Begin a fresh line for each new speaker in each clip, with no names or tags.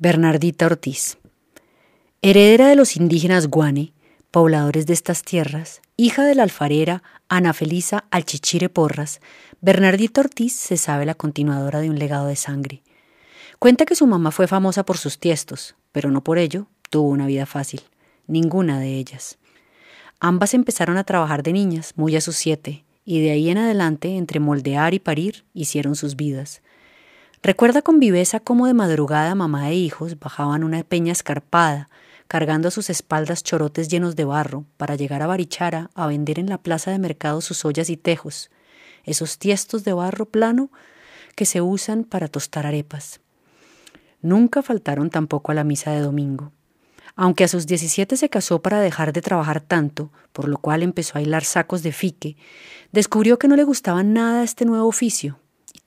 Bernardita Ortiz. Heredera de los indígenas guane, pobladores de estas tierras, hija de la alfarera Ana Felisa Alchichire Porras, Bernardita Ortiz se sabe la continuadora de un legado de sangre. Cuenta que su mamá fue famosa por sus tiestos, pero no por ello tuvo una vida fácil, ninguna de ellas. Ambas empezaron a trabajar de niñas, muy a sus siete, y de ahí en adelante, entre moldear y parir, hicieron sus vidas. Recuerda con viveza cómo de madrugada mamá e hijos bajaban una peña escarpada, cargando a sus espaldas chorotes llenos de barro, para llegar a Barichara a vender en la plaza de mercado sus ollas y tejos, esos tiestos de barro plano que se usan para tostar arepas. Nunca faltaron tampoco a la misa de domingo. Aunque a sus 17 se casó para dejar de trabajar tanto, por lo cual empezó a hilar sacos de fique, descubrió que no le gustaba nada este nuevo oficio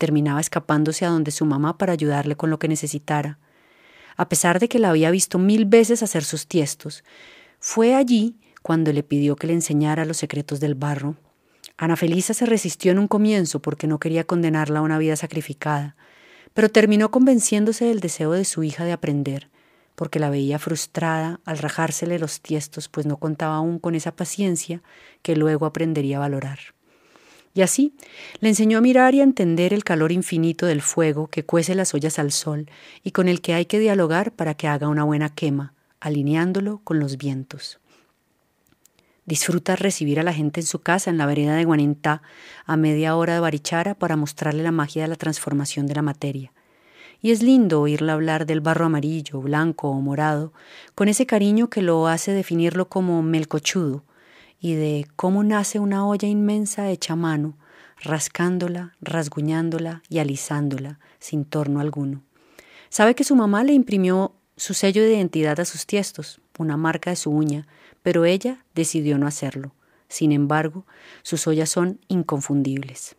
terminaba escapándose a donde su mamá para ayudarle con lo que necesitara. A pesar de que la había visto mil veces hacer sus tiestos, fue allí cuando le pidió que le enseñara los secretos del barro. Ana Felisa se resistió en un comienzo porque no quería condenarla a una vida sacrificada, pero terminó convenciéndose del deseo de su hija de aprender, porque la veía frustrada al rajársele los tiestos, pues no contaba aún con esa paciencia que luego aprendería a valorar. Y así le enseñó a mirar y a entender el calor infinito del fuego que cuece las ollas al sol y con el que hay que dialogar para que haga una buena quema, alineándolo con los vientos. Disfruta recibir a la gente en su casa en la vereda de Guanentá a media hora de Barichara para mostrarle la magia de la transformación de la materia. Y es lindo oírla hablar del barro amarillo, blanco o morado, con ese cariño que lo hace definirlo como melcochudo, y de cómo nace una olla inmensa hecha a mano, rascándola, rasguñándola y alisándola, sin torno alguno. Sabe que su mamá le imprimió su sello de identidad a sus tiestos, una marca de su uña, pero ella decidió no hacerlo. Sin embargo, sus ollas son inconfundibles.